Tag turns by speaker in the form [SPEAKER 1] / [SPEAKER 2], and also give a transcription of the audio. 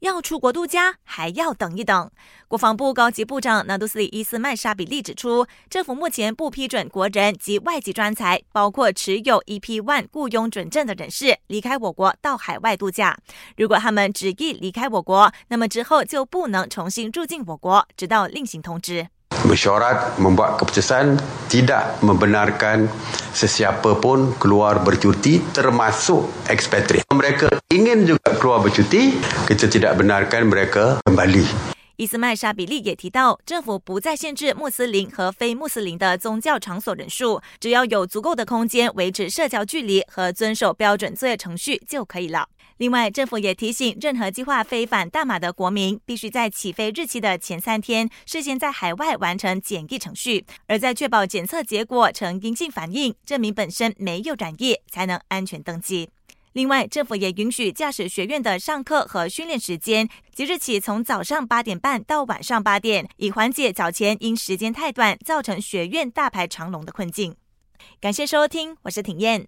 [SPEAKER 1] 要出国度假还要等一等。国防部高级部长纳杜斯里伊斯曼沙比利指出，政府目前不批准国人及外籍专才，包括持有 EP One 雇佣准证的人士离开我国到海外度假。如果他们执意离开我国，那么之后就不能重新入境我国，直到另行通知。
[SPEAKER 2] Mesyuarat membuat keputusan tidak membenarkan sesiapa pun keluar bercuti termasuk ekspatriat. Mereka ingin juga keluar bercuti, kita tidak benarkan mereka kembali.
[SPEAKER 1] 伊斯麦沙比利也提到，政府不再限制穆斯林和非穆斯林的宗教场所人数，只要有足够的空间维持社交距离和遵守标准作业程序就可以了。另外，政府也提醒，任何计划飞返大马的国民，必须在起飞日期的前三天，事先在海外完成检疫程序，而在确保检测结果呈阴性反应，证明本身没有染疫，才能安全登机。另外，政府也允许驾驶学院的上课和训练时间，即日起从早上八点半到晚上八点，以缓解早前因时间太短造成学院大排长龙的困境。感谢收听，我是挺燕。